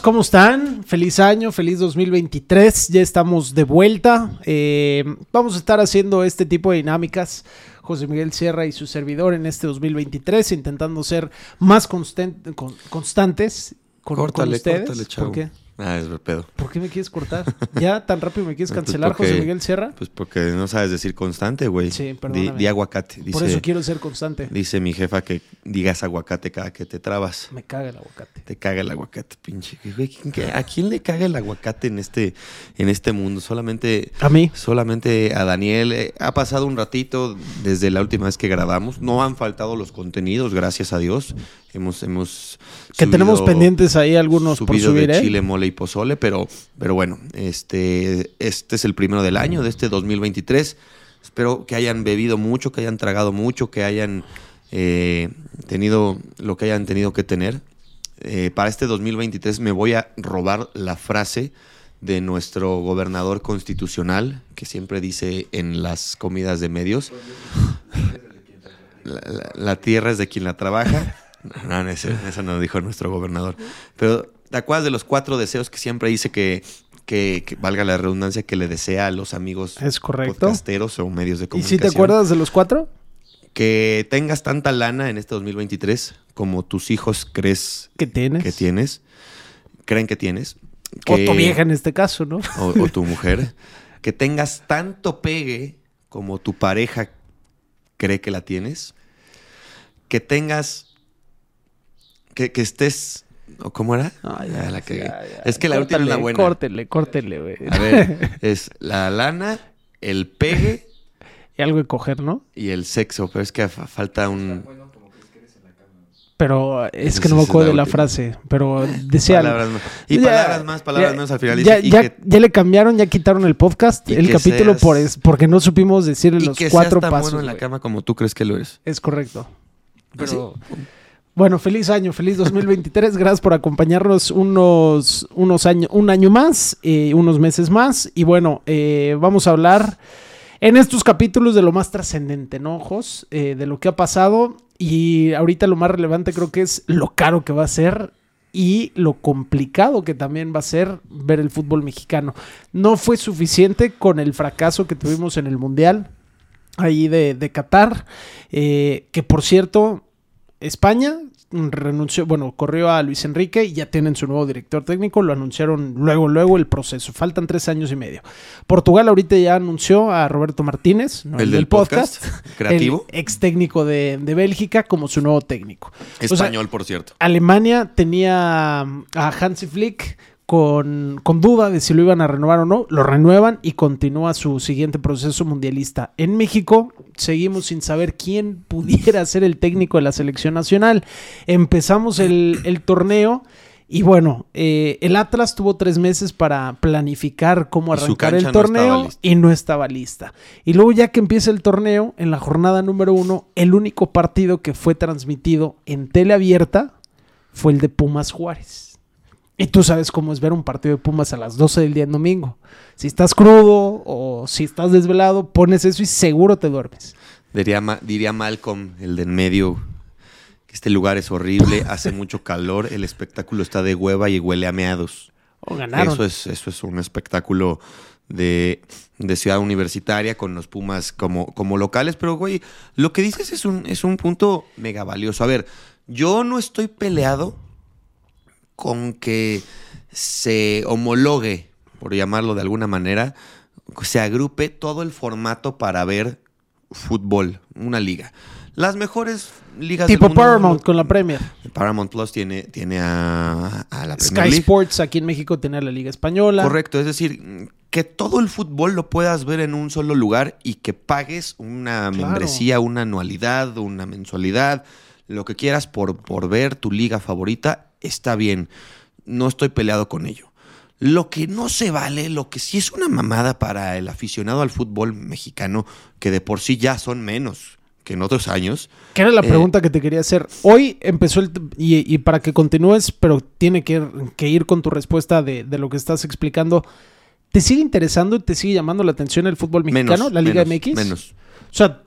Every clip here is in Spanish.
¿cómo están? Feliz año, feliz 2023. Ya estamos de vuelta. Eh, vamos a estar haciendo este tipo de dinámicas. José Miguel Sierra y su servidor en este 2023, intentando ser más constan- con- constantes con, con ustedes. córtale, chavo. ¿Por qué? Ah, es pedo. ¿Por qué me quieres cortar? ¿Ya tan rápido me quieres Pues cancelar, porque- José Miguel Sierra? Pues porque no sabes decir constante, güey. Sí, Di, perdóname. di aguacate. Dice, Por eso quiero ser constante. dice mi jefa que digas aguacate cada que te trabas. Me caga el aguacate. Te caga el aguacate, pinche. Güey, ¿quién- qué- ¿A quién le caga el aguacate en este, en este mundo? Solamente, A mí. solamente a Daniel. Eh, ha pasado un ratito desde la última vez que grabamos. No han faltado los contenidos, gracias a Dios. Hemos, hemos Que tenemos pendientes ahí algunos por subido subir, de ¿eh? chile, mole y pozole, pero, pero bueno, este, este es el primero del año, de este 2023. Espero que hayan bebido mucho, que hayan tragado mucho, que hayan eh, tenido lo que hayan tenido que tener. Eh, para este 2023 me voy a robar la frase de nuestro gobernador constitucional, que siempre dice en las comidas de medios, la, la- la tierra es de quien la trabaja. No, no, eso, eso no dijo nuestro gobernador. Pero, ¿te acuerdas de los cuatro deseos que siempre dice que, que, que valga la redundancia, que le desea a los amigos Es correcto. podcasteros o medios de ¿Y comunicación? si te acuerdas de los cuatro? Que tengas tanta lana en este 2023 como tus hijos crees que tienes? que tienes, creen que tienes. O que- tu vieja en este caso, ¿no? o, o tu mujer, que tengas tanto pegue como tu pareja cree que la tienes, que tengas, que, que estés, ¿o ¿cómo era? Ah, Ya la cagué. ya, ya. Es que la última es la buena. Córtele, córtele, güey. A ver, es la lana, el pegue Y algo de coger, ¿no? y el sexo, pero es que fa- falta un... Pero es que no me acuerdo de la última. frase. Pero decía. Palabras más. Y Ya, palabras más, palabras ya, menos al final. Ya, y, y ya- que, ya le cambiaron, ya quitaron el podcast, Y el capítulo seas- por es, porque no supimos decirle y los que cuatro seas tan pasos. bueno en la cama como tú crees que lo eres. Es correcto. Pero bueno, feliz año, feliz 2023. Gracias por acompañarnos unos, unos años, un año más, eh, unos meses más. Y bueno, eh, vamos a hablar en estos capítulos de lo más trascendente, ¿no, Jos? Eh, de lo que ha pasado. Y ahorita lo más relevante creo que es lo caro que va a ser y lo complicado que también va a ser ver el fútbol mexicano. No fue suficiente con el fracaso que tuvimos en el Mundial ahí de, de Qatar, que por cierto, España renunció, bueno, corrió a Luis Enrique y ya tienen su nuevo director técnico, lo anunciaron luego, luego el proceso, faltan tres años y medio. Portugal ahorita ya anunció a Roberto Martínez, ¿no? El del podcast, creativo. el ex técnico de, de Bélgica como su nuevo técnico. O sea, Español, por cierto. Alemania tenía a Hansi Flick con, con duda de si lo iban a renovar o no. Lo renuevan y continúa su siguiente proceso mundialista. En México seguimos sin saber quién pudiera ser el técnico de la selección nacional. Empezamos el, el torneo. Y bueno, eh, el Atlas tuvo tres meses para planificar cómo arrancar el torneo y no estaba lista. Y luego ya que empieza el torneo, en la jornada número uno, el único partido que fue transmitido en tele abierta fue el de Pumas Juárez. Y tú sabes cómo es ver un partido de Pumas a las 12 del día en domingo. Si estás crudo o si estás desvelado, pones eso y seguro te duermes. Diría, Ma- diría Malcolm, el de en medio, que este lugar es horrible, hace mucho calor, el espectáculo está de hueva y huele a meados. O ganaron. Eso es, eso es un espectáculo de, de ciudad universitaria con los Pumas como, como locales. Pero, güey, lo que dices es un, es un punto mega valioso. A ver, yo no estoy peleado con que se homologue, por llamarlo de alguna manera, se agrupe todo el formato para ver fútbol, una liga. Las mejores ligas tipo del mundo, Paramount con la Premier. Paramount Plus tiene, tiene a, a la Premier Sky League. Sports aquí en México tiene la Liga Española. Correcto, es decir, que todo el fútbol lo puedas ver en un solo lugar y que pagues una Claro. membresía, una anualidad, una mensualidad, lo que quieras por, por ver tu liga favorita, está bien. No estoy peleado con ello. Lo que no se vale, lo que sí es una mamada para el aficionado al fútbol mexicano, que de por sí ya son menos que en otros años, Que era la Eh, pregunta que te quería hacer. Hoy empezó el... Y, y para que continúes, pero tiene que, que ir con tu respuesta de, de lo que estás explicando. ¿Te sigue interesando y te sigue llamando la atención el fútbol mexicano, menos. la Liga menos, MX? Menos. O sea,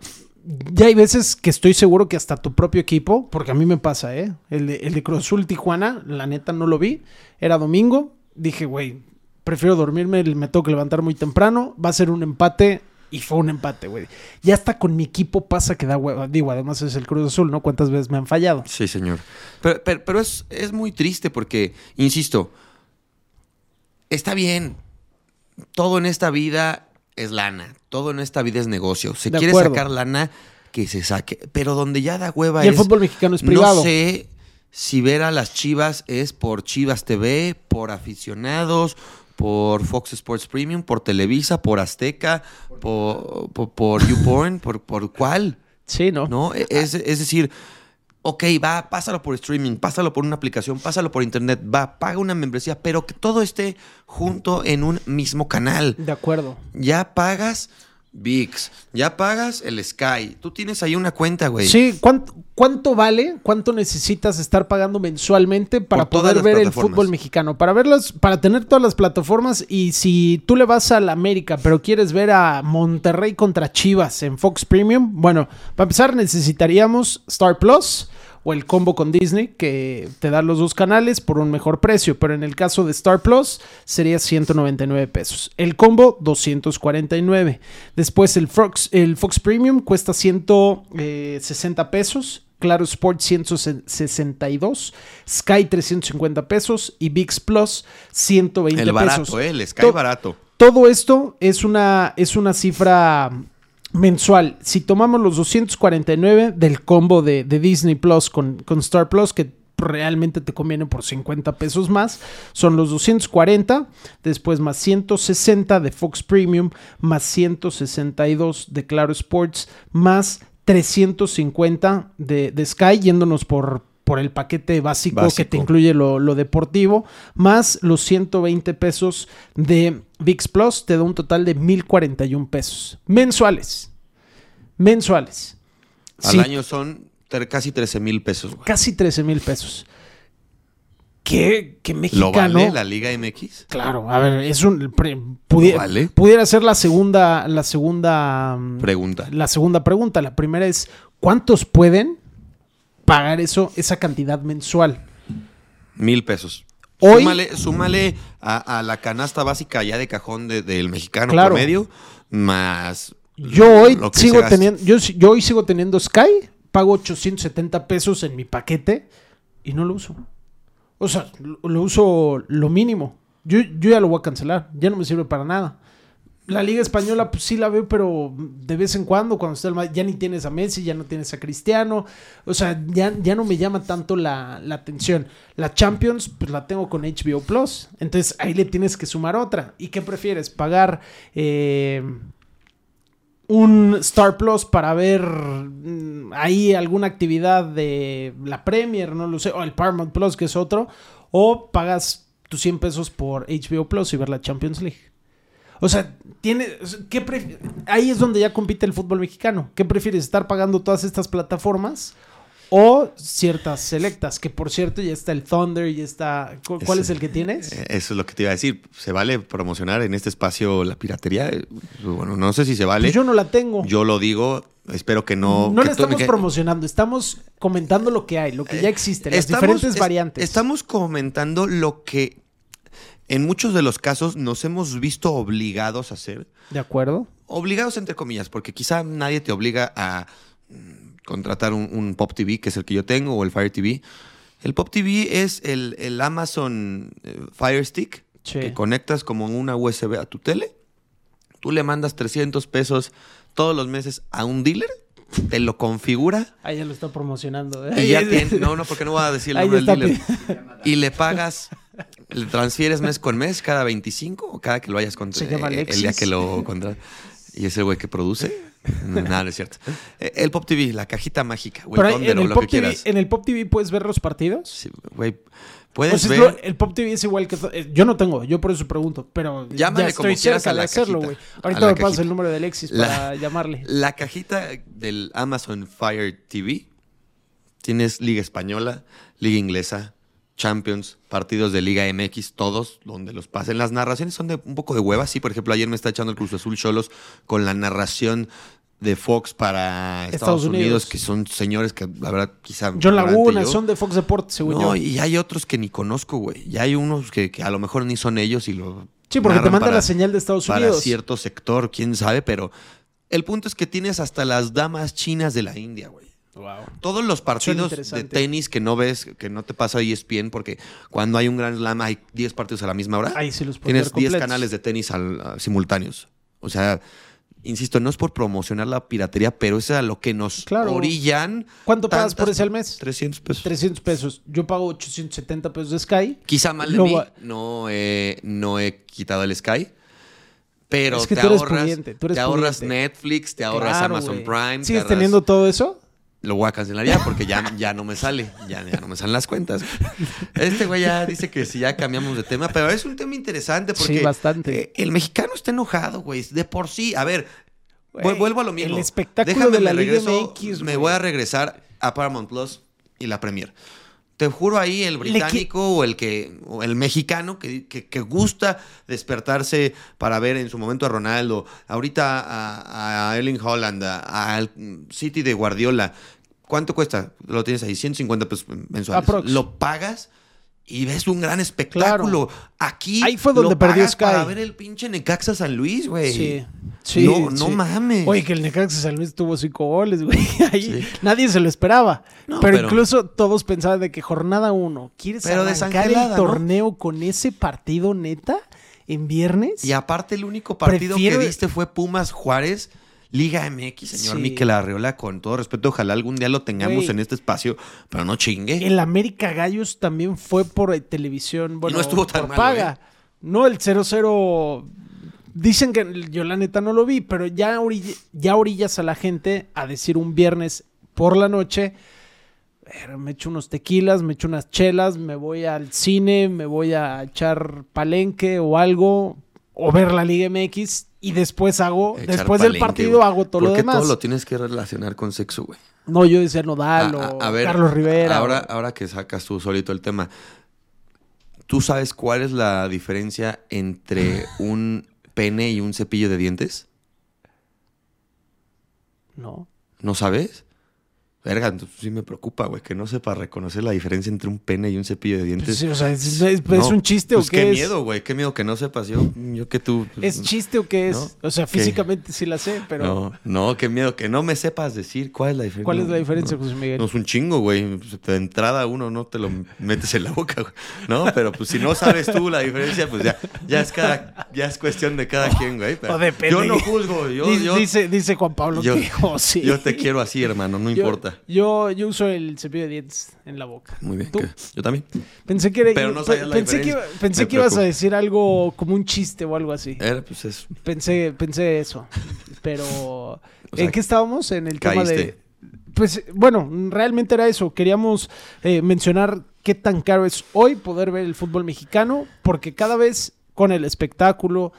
ya hay veces que estoy seguro que hasta tu propio equipo, porque a mí me pasa, ¿eh? El de, el Cruz Azul Tijuana, la neta no lo vi. Era domingo. Dije, güey, prefiero dormirme, me tengo que levantar muy temprano. Va a ser un empate. Y fue un empate, güey. Ya hasta con mi equipo pasa que da hueva. Digo, además es el Cruz Azul, ¿no? ¿Cuántas veces me han fallado? Sí, señor. Pero, pero, pero es, es muy triste porque, insisto, está bien. Todo en esta vida es lana. Todo en esta vida es negocio. Se De quiere acuerdo. sacar lana, que se saque. Pero donde ya da hueva Y el es. fútbol mexicano es privado. No sé si ver a las Chivas es por Chivas TV, por aficionados, por Fox Sports Premium, por Televisa, por Azteca, por, por, por YouPorn, por, por cuál. Sí, ¿no? ¿No? Es, es decir, ok, va, pásalo por streaming, pásalo por una aplicación, pásalo por internet, va, paga una membresía, pero que todo esté junto en un mismo canal. De acuerdo. Ya pagas VIX, ya pagas el Sky. Tú tienes ahí una cuenta, güey. Sí, ¿cuánto, ¿cuánto vale? ¿Cuánto necesitas estar pagando mensualmente para Por poder ver el fútbol mexicano? Para verlos, para tener todas las plataformas y si tú le vas a la América, pero quieres ver a Monterrey contra Chivas en Fox Premium, bueno, para empezar necesitaríamos Star Plus o el combo con Disney que te da los dos canales por un mejor precio, pero en el caso de Star Plus sería 199 pesos. El combo 249. Después el Fox, el Fox Premium cuesta 160 pesos. Claro Sport 162, Sky 350 pesos y VIX Plus 120 el barato, pesos. eh, el Sky To- barato. Todo esto es una, es una cifra mensual. Si tomamos los 249 del combo de, de Disney Plus con, con Star Plus, que realmente te conviene por 50 pesos más, son los 240, después más 160 de Fox Premium, más 162 de Claro Sports, más 350 de, de Sky, yéndonos por, por el paquete básico, que te Básico. incluye lo, lo deportivo, más los 120 pesos de VIX Plus, te da un total de 1041 pesos mensuales. Mensuales. Al Sí, año son casi 13 mil pesos, güey. Casi 13 mil pesos. ¿Qué, qué ¿Lo mexicano? vale la Liga MX? Claro, a ver, es un pre- pudi- ¿Lo vale? pudiera ser la segunda, la segunda, mm, Pregunta. la segunda pregunta. La primera es ¿cuántos pueden pagar eso, esa cantidad mensual? Mil pesos. Hoy- súmale súmale a, a la canasta básica ya de cajón de- del mexicano Claro. promedio, más. Yo hoy sigo teniendo, yo, yo hoy sigo teniendo Sky, pago 870 pesos en mi paquete y no lo uso. O sea, lo, lo uso lo mínimo. Yo, yo ya lo voy a cancelar, ya no me sirve para nada. La Liga Española, pues sí la veo, pero de vez en cuando, cuando está ya ni tienes a Messi, ya no tienes a Cristiano. O sea, ya, ya no me llama tanto la, la atención. La Champions, pues la tengo con HBO Plus. Entonces ahí le tienes que sumar otra. ¿Y qué prefieres? ¿Pagar eh, un Star Plus para ver mm, ahí alguna actividad de la Premier, no lo sé, o el Paramount Plus, que es otro, o pagas tus 100 pesos por HBO Plus y ver la Champions League. O sea, tiene, o sea, ¿qué pref- ahí es donde ya compite el fútbol mexicano. ¿Qué prefieres? ¿Estar pagando todas estas plataformas o ciertas selectas? Que por cierto ya está el Thunder y está... ¿cu- ¿Cuál es el que tienes? Eh, Eso es lo que te iba a decir. ¿Se vale promocionar en este espacio la piratería? Eh, Bueno, no sé si se vale. Pues yo no la tengo. Yo lo digo, espero que no. No que la estamos que- promocionando, estamos comentando lo que hay, lo que ya existe, las Estamos- diferentes es- variantes. Estamos comentando lo que en muchos de los casos nos hemos visto obligados a hacer. ¿De acuerdo? Obligados entre comillas, porque quizá nadie te obliga a mm, contratar un, un Pop TV, que es el que yo tengo, o el Fire TV. El Pop TV es el, el Amazon eh, Fire Stick, Sí. que conectas como una USB a tu tele. Tú le mandas 300 pesos todos los meses a un dealer, te lo configura Ahí ya lo está promocionando. ¿eh? y ya tiene, no, no, porque no voy a decir el nombre del dealer. Y le pagas, le transfieres mes con mes, cada 25 o cada que lo hayas Se contratado. llama el día Alexis. que lo contratas. Y ese güey que produce. Nada, no es cierto. Eh, El Pop TV, la cajita mágica, Pero Thunder en, el lo Pop que TV, quieras. ¿En el Pop TV puedes ver los partidos? Sí, güey, O puedes sea, es ver. lo- el Pop TV es igual que... eh, Yo no tengo, yo por eso pregunto, pero Llámale ya estoy como quieras cerca a de la hacerlo, güey. Ahorita me cajita. el número de Alexis La- para llamarle. La cajita del Amazon Fire TV tienes Liga Española, Liga Inglesa, Champions, partidos de Liga MX, todos donde los pasen. Las narraciones son de un poco de hueva. Sí, por ejemplo, ayer me está echando el Cruz Azul Cholos con la narración de Fox para Estados, Estados Unidos, Unidos. que son señores que la verdad quizá... John Laguna, yo- son de Fox Deportes, según No, yo. y hay otros que ni conozco, güey. Y hay unos que, que a lo mejor ni son ellos y lo... Sí, porque te manda la señal de Estados Para Unidos. cierto sector, quién sabe, pero el punto es que tienes hasta las damas chinas de la India, güey. Wow. Todos los partidos de tenis que no ves, que no te pasa ESPN, porque cuando hay un gran slam hay 10 partidos a la misma hora. Ahí sí los Tienes ver 10 completos. canales de tenis al- a- simultáneos. O sea, insisto, no es por promocionar la piratería, pero es a lo que nos Claro. orillan. ¿Cuánto pagas por ese al mes? 300 pesos. 300 pesos. Yo pago 870 pesos de Sky. Quizá mal de Lo mí, no he, no he quitado el Sky. Pero Es que te, tú eres ahorras, pudiente, tú eres te ahorras pudiente. Netflix, te ahorras Claro, Amazon. Prime. te ¿Sigues ahorras- teniendo todo eso? Lo voy a cancelar ya porque ya, ya no me sale. Ya, ya no me salen las cuentas. Este güey ya dice que si ya cambiamos de tema, pero es un tema interesante porque Sí, bastante. eh, el mexicano está enojado, güey. De por sí. A ver, Güey, vuelvo a lo mismo. el espectáculo Déjame, de la me Liga regreso, MX, Me voy a regresar a Paramount Plus y la Premier. Te juro ahí el británico o el que o el mexicano que, que- que gusta despertarse para ver en su momento a Ronaldo, ahorita a, a Erling Holland, a- al City de Guardiola. ¿Cuánto cuesta? Lo tienes ahí, 150 pesos mensuales. Aprox. Lo pagas y ves un gran espectáculo. Aquí Ahí fue donde lo perdió Sky. para ver el pinche Necaxa San Luis, güey. Sí. Sí, no, no mames. Oye, que el Necaxa San Luis tuvo cinco goles, güey. Ahí Sí. nadie se lo esperaba. No, pero, pero- incluso todos pensaban de que jornada uno, ¿quieres Pero arrancar el ¿no? torneo con ese partido neta en viernes? Y aparte el único partido Prefiero- que viste fue Pumas Juárez. Liga MX, señor Sí. Miquel Arreola, con todo respeto, ojalá algún día lo tengamos en este espacio, pero no chingue. El América Gallos también fue por eh, televisión, bueno, no estuvo tan por malo, paga. ¿eh? No, el 0-0 dicen que yo la neta no lo vi, pero ya, orill- ya orillas a la gente a decir un viernes por la noche, "Eh, me echo unos tequilas, me echo unas chelas, me voy al cine, me voy a echar palenque o algo, o ver la Liga MX y después hago, Echar después del partido hago todo ¿Por lo qué demás. todo lo tienes que relacionar con sexo, güey? No, yo decía Nodal A- ver, Carlos Rivera. Ahora, o- ahora que sacas tú solito el tema, ¿tú sabes cuál es la diferencia entre un pene y un cepillo de dientes? No. ¿No sabes? Verga, entonces sí me preocupa, güey, que no sepa reconocer la diferencia entre un pene y un cepillo de dientes. Pues sí, o sea, ¿es, es- un chiste pues o qué, qué es? miedo, güey, qué miedo que no sepas. Yo, yo que tú. pues, ¿Es chiste o qué es? ¿no? O sea, ¿Qué? físicamente sí la sé, pero No, no, qué miedo que no me sepas decir cuál es la diferencia. ¿cuál es la diferencia, no. José Miguel? No es un chingo, güey. De entrada uno no te lo metes en la boca, güey. No, pero pues si no sabes tú la diferencia, pues ya, ya es cada, ya es cuestión de cada quien, güey. Pero O depende. Yo no juzgo, yo, Dice- yo, dice, dice Juan Pablo yo- que oh, sí. yo te quiero así, hermano, no Yo- importa. Yo, yo uso el cepillo de dientes en la boca. Muy bien, ¿Tú? yo también. Pensé que, era- Pero no sabías la pensé que, pensé Me que ibas a preocupa. decir algo como un chiste o algo así. Era, pues es. Pensé, pensé eso. Pero sea, ¿en qué estábamos? En el tema de caíste. Pues bueno, realmente era eso. Queríamos eh, mencionar qué tan caro es hoy poder ver el fútbol mexicano, porque cada vez con el espectáculo,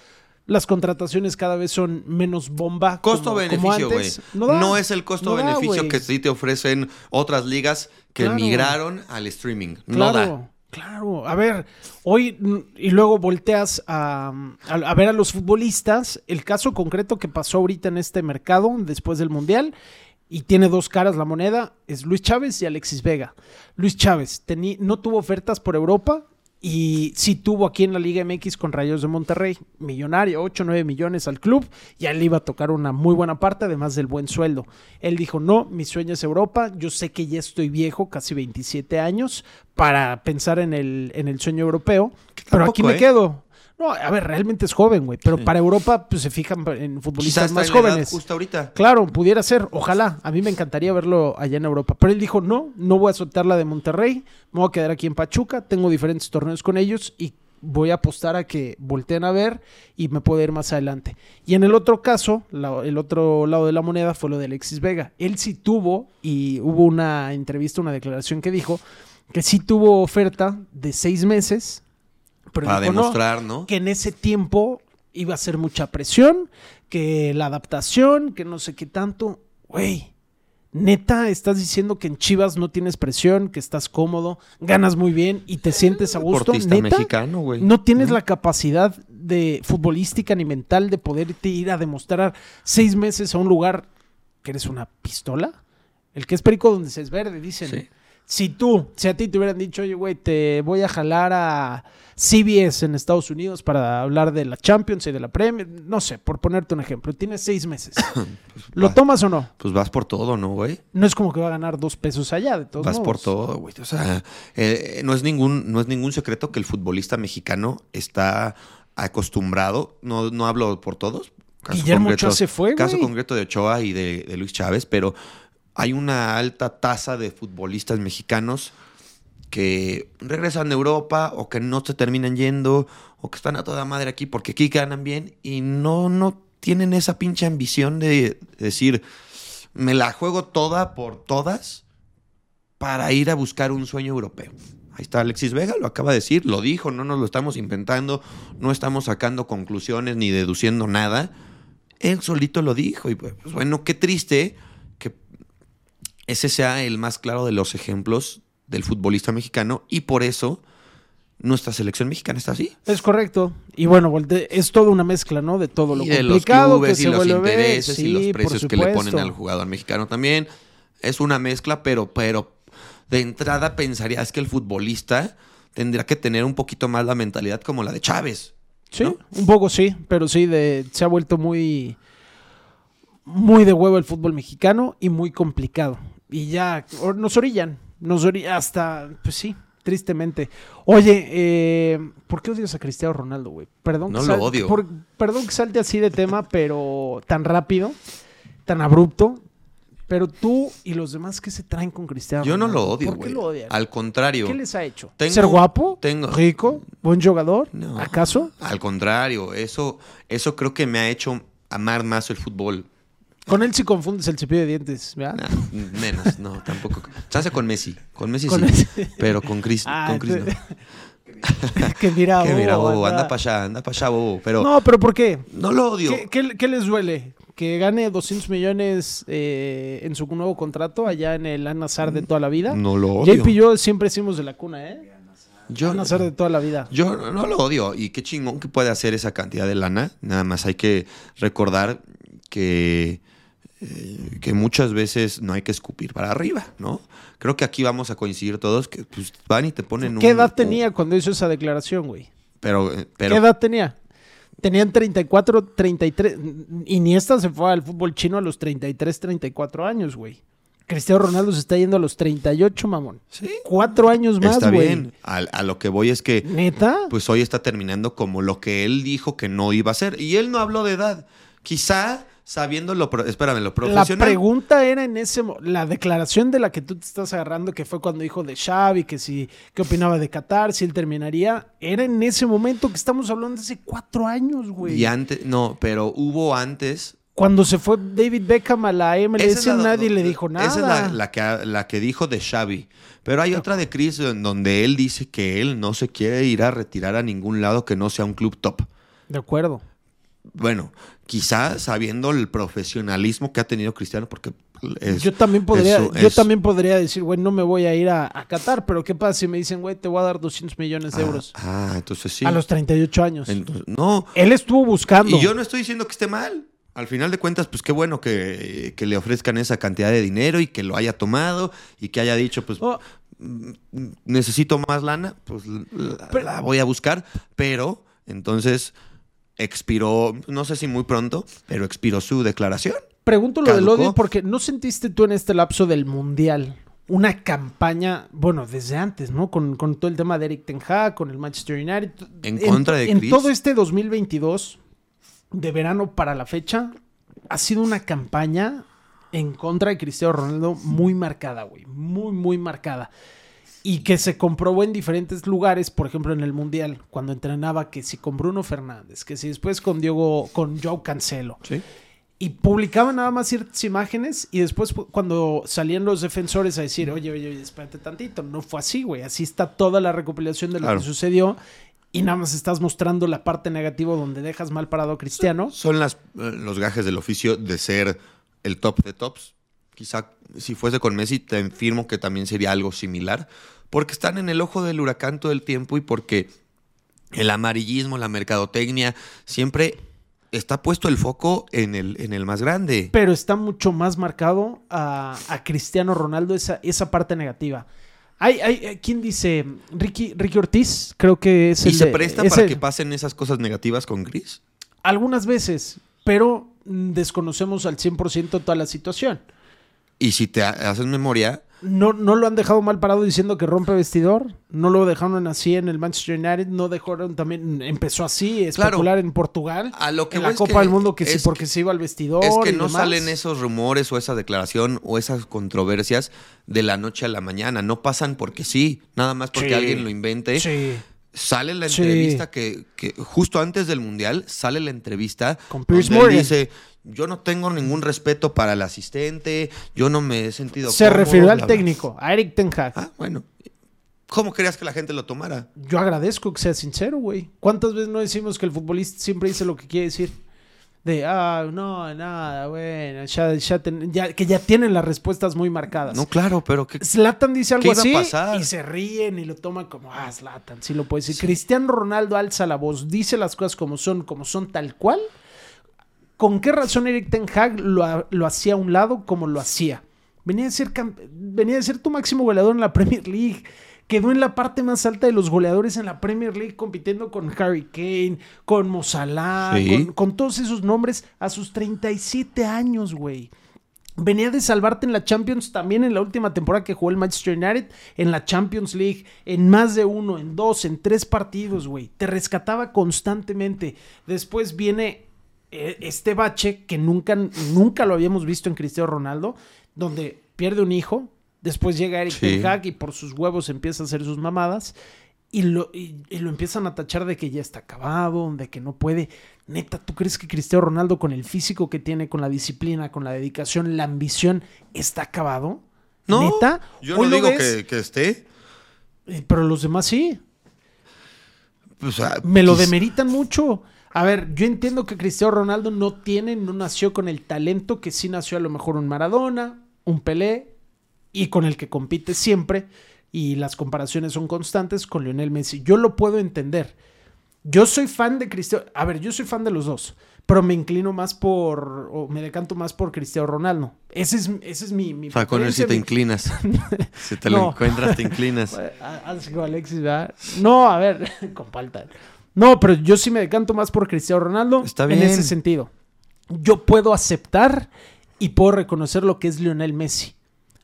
las contrataciones cada vez son menos bomba. Costo-beneficio, güey. No, es el costo-beneficio que sí te ofrecen otras ligas que Claro. migraron al streaming. No Claro, da. claro. A ver, hoy y luego volteas a, a- a ver a los futbolistas. El caso concreto que pasó ahorita en este mercado después del Mundial y tiene dos caras la moneda es Luis Chávez y Alexis Vega. Luis Chávez no tuvo ofertas por Europa. Y sí tuvo aquí en la Liga MX con Rayos de Monterrey, millonario, 8 9 millones al club, y a él le iba a tocar una muy buena parte, además del buen sueldo. Él dijo, no, mi sueño es Europa, yo sé que ya estoy viejo, casi 27 años, para pensar en el, en el sueño europeo, pero aquí me ¿eh? quedo. No, a ver, realmente es joven, güey, pero para Europa pues, se fijan en futbolistas más jóvenes. justo ahorita. Claro, pudiera ser, ojalá. A mí me encantaría verlo allá en Europa. Pero él dijo, no, no voy a soltar la de Monterrey, me voy a quedar aquí en Pachuca, tengo diferentes torneos con ellos y voy a apostar a que volteen a ver y me puedo ir más adelante. Y en el otro caso, la- el otro lado de la moneda fue lo de Alexis Vega. Él sí tuvo, y hubo una entrevista, una declaración que dijo, que sí tuvo oferta de seis meses. Pero Para dijo, "No, demostrar, ¿no? que en ese tiempo iba a ser mucha presión, que la adaptación, que no sé qué tanto. Güey, neta, estás diciendo que en Chivas no tienes presión, que estás cómodo, ganas muy bien y te sientes a gusto. Neta, mexicano, güey. no tienes la capacidad de futbolística ni mental de poderte ir a demostrar seis meses a un lugar que eres una pistola. El que es perico donde se es verde, dicen. Sí. Si tú, si a ti te hubieran dicho, oye, güey, te voy a jalar a CBS en Estados Unidos para hablar de la Champions y de la Premier, no sé, por ponerte un ejemplo, tienes seis meses. ¿Lo va- tomas o no? Pues vas por todo, ¿no, güey? No es como que va a ganar dos pesos allá, de todos Vas modos. por todo, güey. O sea, eh, no, es ningún, no es ningún secreto que el futbolista mexicano está acostumbrado, no, no hablo por todos. caso Guillermo concreto- Ochoa se fue, Caso güey. concreto de Ochoa y de, de Luis Chávez, pero hay una alta tasa de futbolistas mexicanos que regresan de Europa o que no se terminan yendo o que están a toda madre aquí porque aquí ganan bien y no, no tienen esa pinche ambición de decir, me la juego toda por todas para ir a buscar un sueño europeo. Ahí está Alexis Vega, lo acaba de decir, lo dijo, no nos lo estamos inventando, no estamos sacando conclusiones ni deduciendo nada. Él solito lo dijo y pues bueno, qué triste ese sea el más claro de los ejemplos del futbolista mexicano y por eso nuestra selección mexicana está así. Es correcto. Y bueno, es toda una mezcla, ¿no? De todo lo y de los complicado que clubes y se los intereses y los precios que le ponen al jugador mexicano también. Es una mezcla, pero, pero de entrada pensarías que el futbolista tendría que tener un poquito más la mentalidad como la de Chávez. Sí, ¿no? un poco sí, pero sí, de, se ha vuelto muy, muy de huevo el fútbol mexicano y muy complicado. Y ya nos orillan, nos orillan hasta, pues sí, tristemente. Oye, eh, ¿por qué odias a Cristiano Ronaldo, güey? Perdón, No que lo odio. por- perdón que salte así de tema, pero tan rápido, tan abrupto. Pero tú y los demás, ¿qué se traen con Cristiano Yo no lo odio, ¿Por qué lo odian? Al contrario. ¿Qué les ha hecho? Tengo- ¿Ser guapo? tengo- ¿Rico? ¿Buen jugador? No. ¿Acaso? Al contrario, eso, eso creo que me ha hecho amar más el fútbol. Con él sí confundes el cepillo de dientes, ¿verdad? Nah, menos, no, tampoco. Chance con Messi. Con Messi Con sí. Messi. Pero con Chris, Ah, con Chris no. que mira, Que mira, bobo, bobo, anda. anda para allá, anda para allá, bobo. Pero No, pero ¿por qué? no lo odio. ¿Qué, qué- qué les duele? ¿Que gane 200 millones eh, en su nuevo contrato allá en el Al-Nassr de toda la vida? No lo odio. JP y yo siempre hicimos de la cuna, ¿eh? Yo, Al-Nassr de toda la vida. yo no no lo odio. Y qué chingón que puede hacer esa cantidad de lana. Nada más hay que recordar que, eh, que muchas veces no hay que escupir para arriba, ¿no? Creo que aquí vamos a coincidir todos que pues, van y te ponen ¿Qué un- edad tenía cuando hizo esa declaración, güey? Pero, eh, pero ¿Qué edad tenía? Tenían 34, 33. Iniesta se fue al fútbol chino a los 33, 34 años, güey. Cristiano Ronaldo se está yendo a los 38, mamón. sí, Cuatro años más, está güey. bien. A, a lo que voy es que ¿Neta? pues hoy está terminando como lo que él dijo que no iba a hacer. Y él no habló de edad. Quizá sabiendo lo, pro- espérame, lo La profesional. pregunta era en ese la declaración de la que tú te estás agarrando que fue cuando dijo de Xavi que si qué opinaba de Qatar si él terminaría era en ese momento que estamos hablando de hace cuatro años güey y antes, no, pero hubo antes. cuando se fue David Beckham a la MLS la- nadie le dijo nada Esa es la, la que, la que dijo de Xavi. Pero hay otra de Chris en donde él dice que él no se quiere ir a retirar a ningún lado que no sea un club top. de acuerdo Bueno, quizá sabiendo el profesionalismo que ha tenido Cristiano, porque es- yo también podría yo es- también podría decir güey no me voy a ir a, a Qatar pero qué pasa si me dicen güey te voy a dar 200 millones de Ah, euros Ah, entonces sí. a los 38 años Entonces, no, él estuvo buscando Y yo no estoy diciendo que esté mal. Al final de cuentas, pues qué bueno que, que le ofrezcan esa cantidad de dinero y que lo haya tomado y que haya dicho, pues Oh, mm, necesito más lana, pues la, Pero- la voy a buscar. Pero entonces expiró, no sé si muy pronto, pero expiró su declaración. Pregunto lo del Caducó. odio porque ¿no sentiste tú en este lapso del Mundial una campaña, bueno, desde antes, ¿no? Con, con todo el tema de Eric Ten Hag, con el Manchester United. En contra de En Chris. todo este 2022, de verano para la fecha, ha sido una campaña en contra de Cristiano Ronaldo muy marcada, güey. Muy, muy marcada. Y que se comprobó en diferentes lugares, por ejemplo en el Mundial, cuando entrenaba que si con Bruno Fernández, que si después con Diego, con Joe Cancelo Sí. y publicaban nada más ciertas imágenes y después pu- cuando salían los defensores a decir, oye, oye, oye, espérate tantito, no fue así, güey, así está toda la recopilación de lo Claro. que sucedió y nada más estás mostrando la parte negativa donde dejas mal parado a Cristiano. Son las, eh, los gajes del oficio de ser el top de tops. Quizá si fuese con Messi, te afirmo que también sería algo similar. Porque están en el ojo del huracán todo el tiempo y porque el amarillismo, la mercadotecnia, siempre está puesto el foco en el, en el más grande. Pero está mucho más marcado a, a Cristiano Ronaldo esa, esa parte negativa. Hay, hay, ¿Quién dice? Ricky, Ricky Ortiz, creo que es ¿Y el se presta es para el- que pasen esas cosas negativas con Gris? Algunas veces, pero mm, desconocemos al 100% toda la situación. Y si te ha- haces memoria, No, no lo han dejado mal parado diciendo que rompe vestidor. No lo dejaron así en el Manchester United. No dejaron también. Empezó así, especular en Portugal. a lo que en la es Copa que- del Mundo que sí, porque que- se iba al vestidor. es que y no demás. salen esos rumores o esa declaración o esas controversias de la noche a la mañana. No pasan porque sí, nada más porque Sí. alguien lo invente. Sí. Sale la Sí. entrevista que, que justo antes del Mundial sale la entrevista Con Piers donde él dice, yo no tengo ningún respeto para el asistente, yo no me he sentido Se cómodo, refirió al bla, bla". técnico, a Eric Ten Hag. Ah, bueno. ¿Cómo querías que la gente lo tomara? Yo agradezco que sea sincero, güey. ¿Cuántas veces no decimos que el futbolista siempre dice lo que quiere decir? De, ah, no, nada, bueno, ya, ya ten- ya- que ya tienen las respuestas muy marcadas. No, claro, pero que Zlatan dice algo ¿Qué iba a así pasar? y se ríen y lo toman como, ah, Zlatan, sí lo puede decir. Cristiano Ronaldo alza la voz, dice las cosas como son, como son tal cual. ¿Con qué razón Eric Ten Hag lo, lo hacía a un lado como lo hacía? Venía de, ser venía de ser tu máximo goleador en la Premier League. Quedó en la parte más alta de los goleadores en la Premier League compitiendo con Harry Kane, con Mo Salah, Sí. con, con todos esos nombres a sus 37 años, güey. Venía de salvarte en la Champions también en la última temporada que jugó el Manchester United, en la Champions League, en más de uno, en dos, en tres partidos, güey. Te rescataba constantemente. Después viene eh, este bache que nunca, nunca lo habíamos visto en Cristiano Ronaldo, donde pierde un hijo, después llega Eric Sí. Ten Hag y por sus huevos empieza a hacer sus mamadas. Y lo, y- y lo empiezan a tachar de que ya está acabado, de que no puede. Neta, ¿tú crees que Cristiano Ronaldo, con el físico que tiene, con la disciplina, con la dedicación, la ambición, está acabado? no. ¿Neta? Yo no digo que, que esté. eh, Pero los demás sí. O sea, Me lo quis- demeritan mucho. A ver, yo entiendo que Cristiano Ronaldo no tiene, no nació con el talento que sí nació a lo mejor un Maradona, un Pelé, y con el que compite siempre, y las comparaciones son constantes con Lionel Messi. Yo lo puedo entender. Yo soy fan de Cristiano. A ver, yo soy fan de los dos, pero me inclino más por, o me decanto más por Cristiano Ronaldo. Ese es, ese es mi, mi O sea, con él preferencia, te inclinas. si te No. lo encuentras, te inclinas. Así como Alexis, ¿verdad? No, a ver, con falta. No, pero yo sí me decanto más por Cristiano Ronaldo. Está En bien. ese sentido. Yo puedo aceptar y puedo reconocer lo que es Lionel Messi.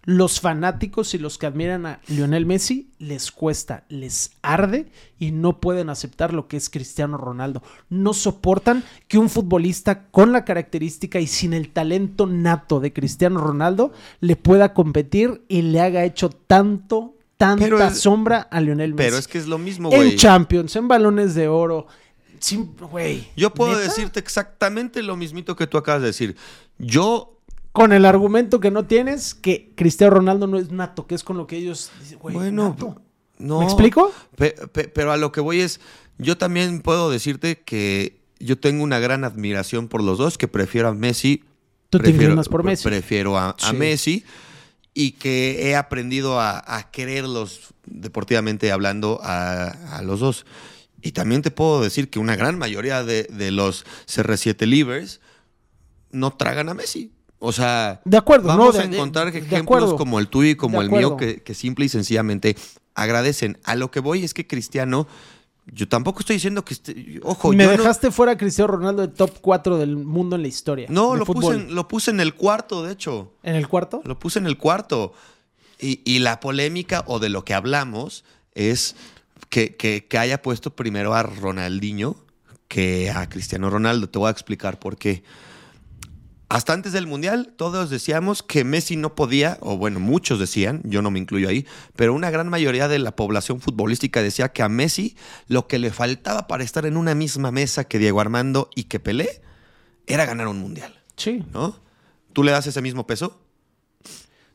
Los fanáticos y los que admiran a Lionel Messi les cuesta, les arde y no pueden aceptar lo que es Cristiano Ronaldo. No soportan que un futbolista con la característica y sin el talento nato de Cristiano Ronaldo le pueda competir y le haga hecho tanto, tanta es- sombra a Lionel Messi. Pero es que es lo mismo, en güey. Champions, en balones de oro. Güey. Yo puedo ¿Neta? decirte exactamente lo mismito que tú acabas de decir. Yo Con el argumento que no tienes, que Cristiano Ronaldo no es nato, que es con lo que ellos dicen, güey, Bueno, nato. no. ¿Me explico? Pe- pe- pero a lo que voy es, yo también puedo decirte que yo tengo una gran admiración por los dos, que prefiero a Messi. Tú te prefiero- inclinas por Messi. Prefiero a. Messi y que he aprendido a, a quererlos deportivamente hablando a, a los dos. Y también te puedo decir que una gran mayoría de, de los CR7 Livers no tragan a Messi. O sea, De acuerdo, vamos no, a encontrar de- ejemplos de acuerdo. como el tuyo y como el mío que, que simple y sencillamente agradecen. A lo que voy es que Cristiano, yo tampoco estoy diciendo que esté, ojo, Me yo no- dejaste fuera a Cristiano Ronaldo de top 4 del mundo en la historia. no, lo puse, en, lo puse en el cuarto, de hecho. ¿En el cuarto? Lo puse en el cuarto. Y, y la polémica o de lo que hablamos es que, que- que haya puesto primero a Ronaldinho que a Cristiano Ronaldo. Te voy a explicar por qué. Hasta antes del Mundial, todos decíamos que Messi no podía, o bueno, muchos decían, yo no me incluyo ahí, pero una gran mayoría de la población futbolística decía que a Messi lo que le faltaba para estar en una misma mesa que Diego Armando y que Pelé era ganar un Mundial, Sí. ¿no? ¿Tú le das ese mismo peso?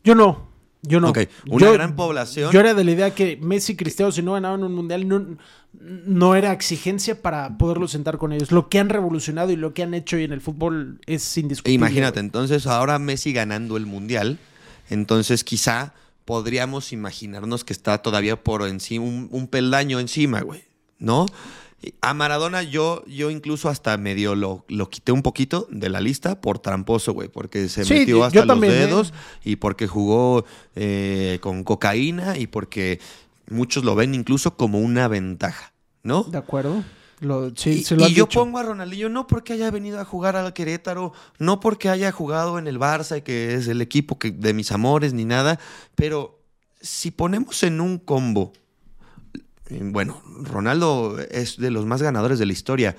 Yo no. Yo no. Ok, una Yo- gran población. Yo era de la idea que Messi y Cristiano, si no ganaban un mundial, no, no era exigencia para poderlo sentar con ellos. Lo que han revolucionado y lo que han hecho hoy en el fútbol es indiscutible. Imagínate, entonces ahora Messi ganando el Mundial, entonces quizá podríamos imaginarnos que está todavía por encima, un, un peldaño encima, güey, ¿no? A Maradona yo, yo incluso hasta medio lo, lo quité un poquito de la lista por tramposo, güey, porque se Sí, metió hasta los también, ¿eh? dedos y porque jugó eh, con cocaína y porque muchos lo ven incluso como una ventaja, ¿no? ¿De acuerdo? Lo, sí, y se lo y yo dicho. pongo a Ronaldinho no porque haya venido a jugar al Querétaro, no porque haya jugado en el Barça, que es el equipo que, de mis amores ni nada, pero si ponemos en un combo, bueno, Ronaldo es de los más ganadores de la historia,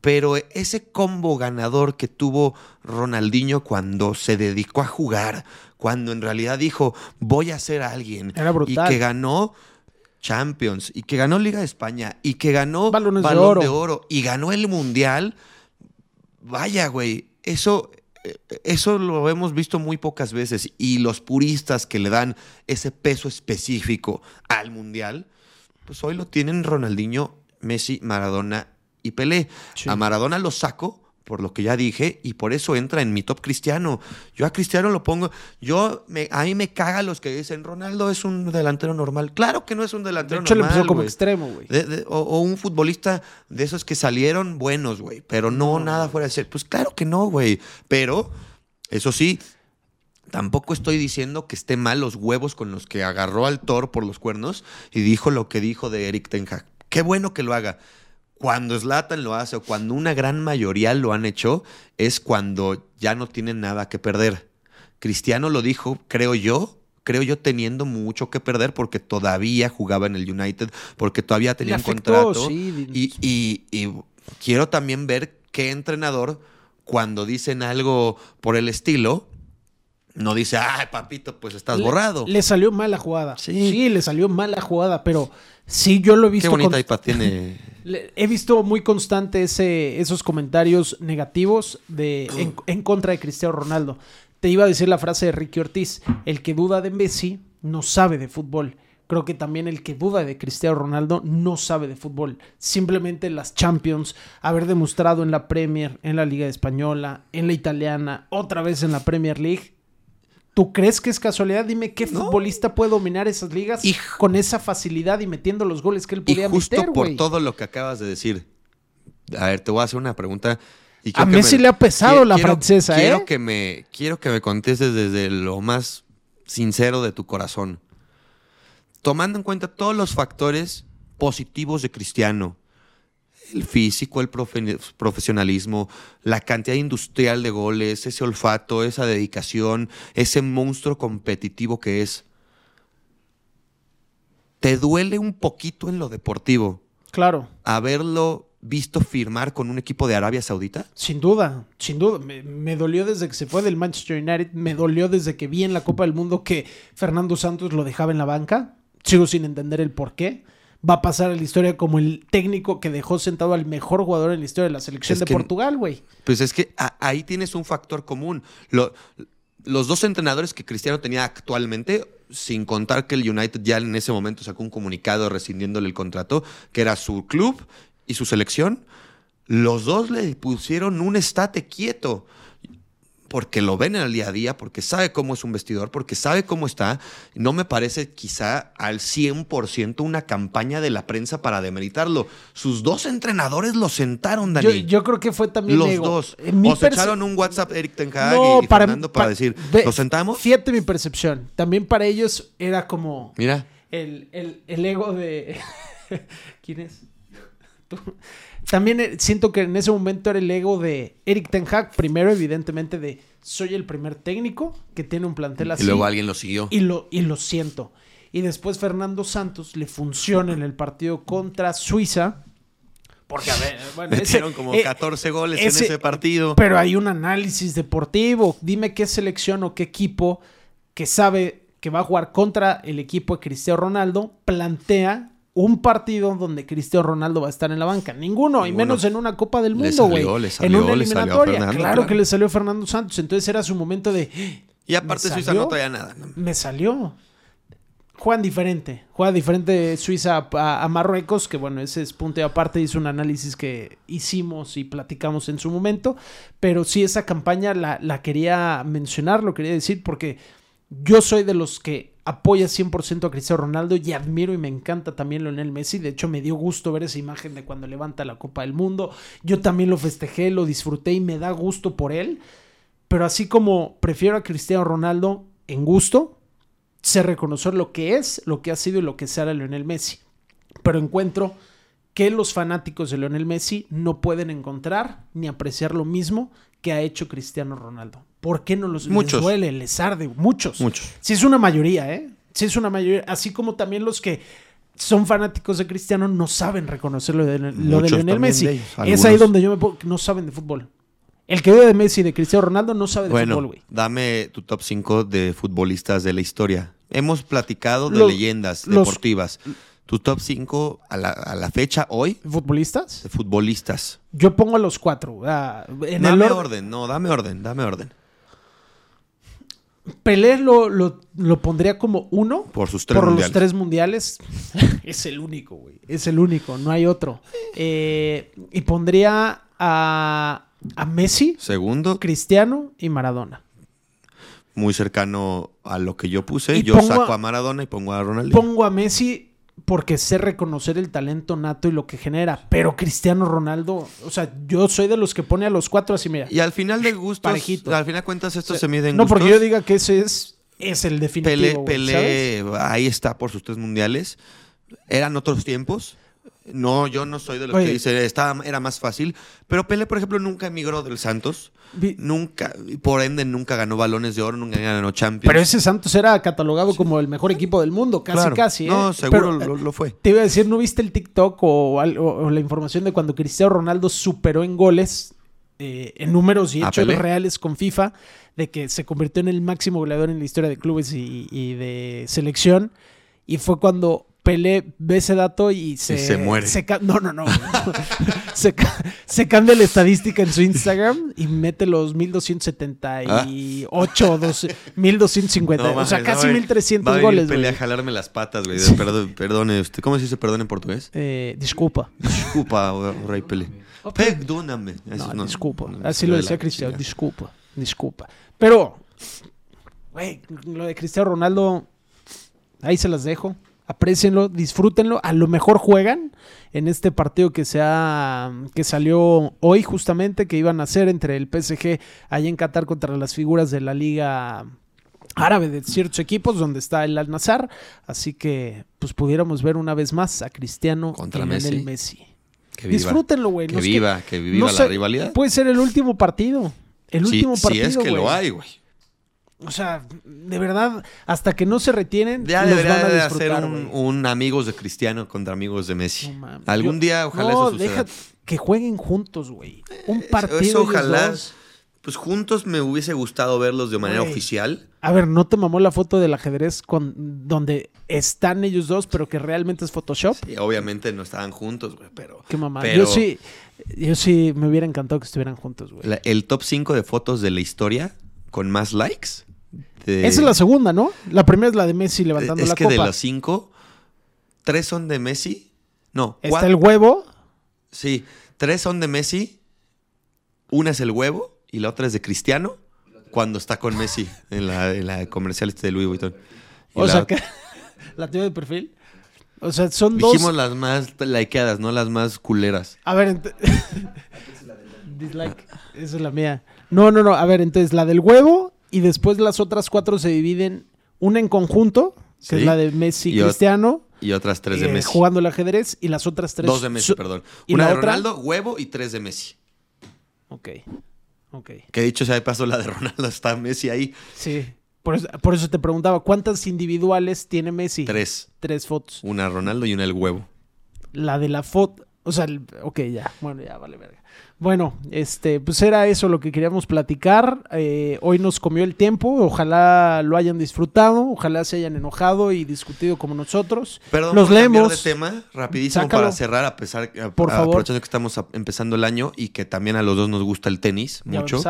pero ese combo ganador que tuvo Ronaldinho cuando se dedicó a jugar, cuando en realidad dijo, voy a ser alguien, Era y que ganó Champions, y que ganó Liga de España, y que ganó Balones de Balón oro. de Oro, y ganó el Mundial, vaya, güey, eso, eh, eso lo hemos visto muy pocas veces, y los puristas que le dan ese peso específico al Mundial, pues hoy lo tienen Ronaldinho, Messi, Maradona y Pelé. Sí. A Maradona lo saco por lo que ya dije y por eso entra en mi top cristiano. Yo a Cristiano lo pongo, yo me, a mí me caga los que dicen Ronaldo es un delantero normal. Claro que no es un De delantero hecho, normal. como extremo, güey. O, o un futbolista de esos que salieron buenos, güey, pero no, nada fuera de ser. Pues claro que no, güey. Pero, eso sí, tampoco estoy diciendo que esté mal los huevos con los que agarró al toro por los cuernos y dijo lo que dijo de Eric Ten Hag. Qué bueno que lo haga. Cuando Zlatan lo hace o cuando una gran mayoría lo han hecho, es cuando ya no tienen nada que perder. Cristiano lo dijo, creo yo, creo yo teniendo mucho que perder porque todavía jugaba en el United, porque todavía tenía un contrato. sí. Y, y- y quiero también ver qué entrenador, cuando dicen algo por el estilo, no dice, ay, papito, pues estás Le- borrado. Le salió mal la jugada. Sí. Sí. le salió mal la jugada, pero sí, yo lo he qué visto. bonita con- iPad tiene. He visto muy constante ese, esos comentarios negativos de, en, en contra de Cristiano Ronaldo. Te iba a decir la frase de Ricky Ortiz: el que duda de Messi no sabe de fútbol. Creo que también el que duda de Cristiano Ronaldo no sabe de fútbol. Simplemente las Champions, haber demostrado en la Premier, en la Liga Española, en la Italiana, otra vez en la Premier League. ¿Tú crees que es casualidad? Dime qué No. futbolista puede dominar esas ligas Y- con esa facilidad y metiendo los goles que él Y podía justo meter, por güey. todo lo que acabas de decir. A ver, te voy a hacer una pregunta. Y A quiero Messi me- le ha pesado la quiero- francesa, quiero ¿eh? Que me, quiero que me contestes desde lo más sincero de tu corazón. Tomando en cuenta todos los factores positivos de Cristiano, el físico, el profe- profesionalismo, la cantidad industrial de goles, ese olfato, esa dedicación, ese monstruo competitivo que es. ¿Te duele un poquito en lo deportivo Claro, haberlo visto firmar con un equipo de Arabia Saudita? sin duda, sin duda. Me, me dolió desde que se fue del Manchester United, me dolió desde que vi en la Copa del Mundo que Fernando Santos lo dejaba en la banca. Sigo sin entender el por qué. Va a pasar a la historia como el técnico que dejó sentado al mejor jugador en la historia de la selección Es de que- Portugal, güey. Pues es que a- ahí tienes un factor común. Lo- los dos entrenadores que Cristiano tenía actualmente, sin contar que el United ya en ese momento sacó un comunicado rescindiéndole el contrato, que era su club y su selección, los dos le pusieron un estate quieto. Porque lo ven en el día a día, porque sabe cómo es un vestidor, porque sabe cómo está. No me parece quizá al 100% una campaña de la prensa para demeritarlo. Sus dos entrenadores lo sentaron, Yo, Dani. yo creo que fue también Los ego. dos. Mi O se echaron un WhatsApp Eric Ten Hag No, y para- Fernando para pa- decir, ¿nos sentamos? Fíjate mi percepción. También para ellos era como Mira, el, el- el ego de. ¿Quién es? Tú. También eh, siento que en ese momento era el ego de Eric Ten Hag. Primero, evidentemente, de soy el primer técnico que tiene un plantel así. y luego alguien lo siguió. y lo, y lo siento. Y después Fernando Santos le funciona en el partido contra Suiza. Porque, a ver, bueno, ese- Metieron como eh, 14 goles ese- en ese partido. pero hay un análisis deportivo. Dime qué selección o qué equipo que sabe que va a jugar contra el equipo de Cristiano Ronaldo plantea un partido donde Cristiano Ronaldo va a estar en la banca. Ninguno, y menos en una Copa del Mundo, güey. En una eliminatoria. Fernando, claro, claro. que le salió Fernando Santos. Entonces era su momento de. y aparte ¿me Suiza no traía nada. ¿no? Me salió. Juegan diferente. Juega diferente Suiza a, a Marruecos, que bueno, ese es punto y aparte. Hizo un análisis que hicimos y platicamos en su momento. Pero sí, esa campaña la, la quería mencionar, lo quería decir, porque yo soy de los que apoya 100% a Cristiano Ronaldo y admiro y me encanta también Lionel Messi. De hecho, me dio gusto ver esa imagen de cuando levanta la Copa del Mundo. Yo también lo festejé, lo disfruté y me da gusto por él. Pero así como prefiero a Cristiano Ronaldo en gusto, sé reconocer lo que es, lo que ha sido y lo que será Lionel Messi. Pero encuentro que los fanáticos de Lionel Messi no pueden encontrar ni apreciar lo mismo que ha hecho Cristiano Ronaldo. ¿Por qué no los Muchos. les duele, les arde? Muchos. Muchos. Sí es una mayoría, ¿eh? Sí es una mayoría. Así como también los que son fanáticos de Cristiano no saben reconocer lo de, lo de Lionel Messi. de ellos, es ahí donde yo me pongo, no saben de fútbol. El que vive de Messi y de Cristiano Ronaldo no sabe de Bueno, fútbol, güey. dame tu top 5 de futbolistas de la historia. Hemos platicado de Los- leyendas los- deportivas. Tu top 5 a la, a la fecha hoy ¿Futbolistas? de futbolistas. Yo pongo a los cuatro. ah, en dame el orden. orden, no, dame orden, dame orden. Pelé lo, lo, lo pondría como uno Por sus tres por mundiales. los tres mundiales. es el único, güey. Es el único, no hay otro. Eh, y pondría a, a Messi, Segundo, Cristiano y Maradona. muy cercano a lo que yo puse. Y yo saco a- a Maradona y pongo a Ronaldinho. Pongo a Messi porque sé reconocer el talento nato y lo que genera. Pero Cristiano Ronaldo, o sea, yo soy de los que pone a los cuatro así, mira. Y al final de gustos, Parejito. al final cuentas esto O sea, se mide en no gustos. porque yo diga que ese es, es el definitivo. Pelé, ahí está por sus tres mundiales. Eran otros tiempos. No, yo no soy de los Oye. que dice estaba, era más fácil. Pero Pelé, por ejemplo, nunca emigró del Santos. Vi- Nunca, y por ende, nunca ganó balones de oro, nunca ganó Champions. Pero ese Santos era catalogado como el mejor equipo del mundo, casi, Claro. casi. ¿eh? No, seguro Pero, lo, lo fue. Te iba a decir, ¿no viste el TikTok o, la información de cuando Cristiano Ronaldo superó en goles, eh, en números y ¿A hechos reales con FIFA, de que se convirtió en el máximo goleador en la historia de clubes y, y de selección? Y fue cuando Pelé ve ese dato y se, se muere. no, no, no. se, se cambia la estadística en su Instagram y mete los 1278 o 12 1250. No o sea, mames, casi a- 1300 va a venir goles. Pelé a jalarme las patas, güey. Perdón, perdone usted. ¿Cómo se dice perdón en portugués? Eh, disculpa. Disculpa, rey Pelé. Perdóname. Eso No, disculpa. no, Así no lo de decía Cristiano. Disculpa. Disculpa. Pero, güey, lo de Cristiano Ronaldo, ahí se las dejo. Aprecienlo, disfrútenlo. A lo mejor juegan en este partido que se ha- que salió hoy justamente, que iban a hacer entre el PSG allá en Qatar contra las figuras de la liga árabe de ciertos equipos donde está el Al Nazar. Así que, pues pudiéramos ver una vez más a Cristiano Contra Messi. Messi. Que viva. Disfrútenlo, güey. Que No viva, que viva no la sé, rivalidad. Puede ser el último partido. El Sí, último partido. es que lo hay, güey. O sea, de verdad, hasta que no se retienen, Ya los debería van a de hacer un, amigos de Cristiano contra amigos de Messi. No. Algún Yo- día ojalá no, eso suceda. deja que jueguen juntos, güey. Un Eso- partido. eso ellos ojalá. dos. Pues juntos me hubiese gustado verlos de manera Güey. oficial. A ver, ¿no te mamó la foto del ajedrez con donde están ellos dos, pero que realmente es Photoshop? Y obviamente no estaban juntos, güey, pero... Qué mamá. Pero- Yo sí, yo sí me hubiera encantado que estuvieran juntos, güey. la- el top 5 de fotos de la historia con más likes. De- Esa es la segunda, ¿no? La primera es la de Messi levantando es la que copa. de los 5, tres son de Messi. No, Está cuatro- el huevo. Sí, tres son de Messi. Una es el huevo y la otra es de Cristiano cuando está con Messi en la, en la comercial este de Louis Vuitton. Y O la- sea, que la tía de perfil. O sea, son dos. Dijimos las más likeadas, no las más culeras. A ver, ent- dislike. Esa es la mía. No, no, no. A ver, entonces la del huevo y después las otras cuatro se dividen una en conjunto, que Sí. es la de Messi Y Cristiano, Y otras tres de eh, Messi. jugando el ajedrez y las otras tres. Dos de Messi, perdón. ¿y Una de otra? Ronaldo, huevo y tres de Messi. Ok. Ok. Que dicho sea de paso, la de Ronaldo está Messi ahí. Sí. Por eso, por eso te preguntaba, ¿cuántas individuales tiene Messi? Tres. Tres fotos. Una Ronaldo y una el huevo. La de la foto. O sea, el- ok, ya. Bueno, ya, vale, verga. Bueno, este, pues era eso lo que queríamos platicar. Eh, hoy nos comió el tiempo. Ojalá lo hayan disfrutado. Ojalá se hayan enojado y discutido como nosotros. Perdón Los leemos. de tema, rapidísimo Sácalo. para cerrar, a pesar, a- Por a- favor. aprovechando que estamos a- empezando el año y que también a los dos nos gusta el tenis mucho.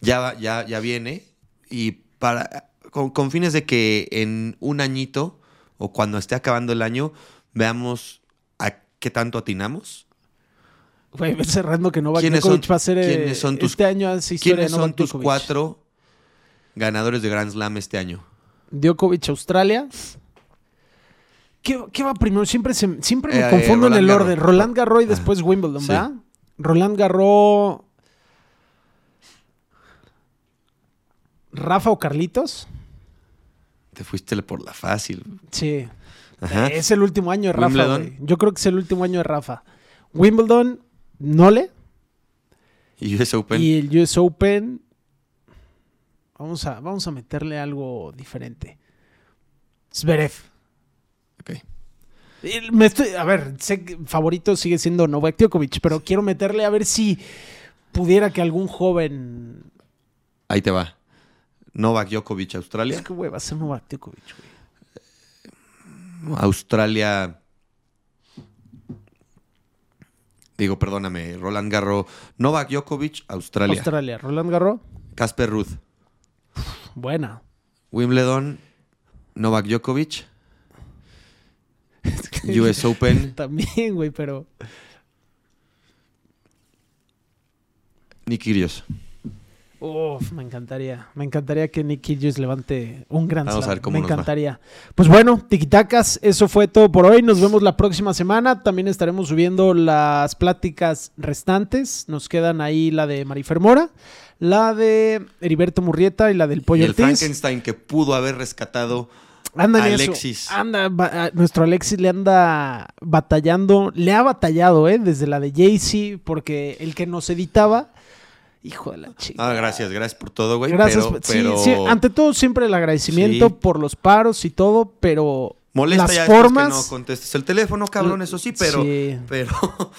ya, va- ya, ya viene y para con, con fines de que en un añito o cuando esté acabando el año veamos qué tanto atinamos. Güey, cerrando que Novak ¿Quiénes Djokovic son- va a ser. eh, quiénes son tus- este año hace historia ¿Quiénes de son tus Djokovic. cuatro ganadores de Grand Slam este año? Djokovic, Australia. ¿Qué, qué va primero? Siempre, se- siempre me Eh, confundo en el orden. Roland Garros y Ah, después Wimbledon, sí. ¿verdad? Roland Garros. ¿Rafa o Carlitos? Te fuiste por la fácil. Sí. Ajá. Es el último año de Rafa. Yo creo que es el último año de Rafa. Wimbledon, Nole. Y US Open. Y el US Open. Vamos a, vamos a meterle algo diferente. Zverev. Ok. Me estoy, a ver, sé que favorito sigue siendo Novak Djokovic, pero quiero meterle a ver si pudiera que algún joven. Ahí te va. Novak Djokovic, Australia. Es que, güey, va a ser Novak Djokovic, güey. Australia. Digo, perdóname, Roland Garros. Novak Djokovic, Australia. Australia, Roland Garros. Casper Ruth. Buena. Wimbledon, Novak Djokovic. US Open, También, güey, pero. Nick Kyrgios. Uf, me encantaría. Me encantaría que Nick Kyrgios levante un gran Vamos a ver cómo Me nos va. encantaría. Pues bueno, tiquitacas, eso fue todo por hoy. Nos vemos la próxima semana. También estaremos subiendo las pláticas restantes. Nos quedan ahí la de Marifer Mora, la de Heriberto Murrieta y la del Y Pollo el Ortiz. Frankenstein que pudo haber rescatado. Anda eso. Alexis. Anda, nuestro Alexis le anda batallando, le ha batallado, ¿eh? Desde la de Jaycee, porque el que nos editaba, hijo de la chica. Ah, gracias, gracias por todo, güey. Gracias. Pero, sí, pero sí, ante todo, siempre el agradecimiento Sí. por los paros y todo, pero molesta las ya formas. que no contestes el teléfono, cabrón, eso sí, pero. Sí. Pero.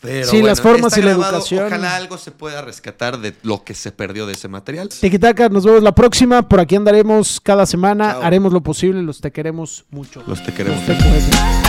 Pero Sí, las formas y la educación. Ojalá algo se pueda rescatar de lo que se perdió de ese material. Tiquitaca, nos vemos la próxima. Por aquí andaremos cada semana. Chao. Haremos lo posible. Los te queremos mucho. Los te queremos. Los te queremos.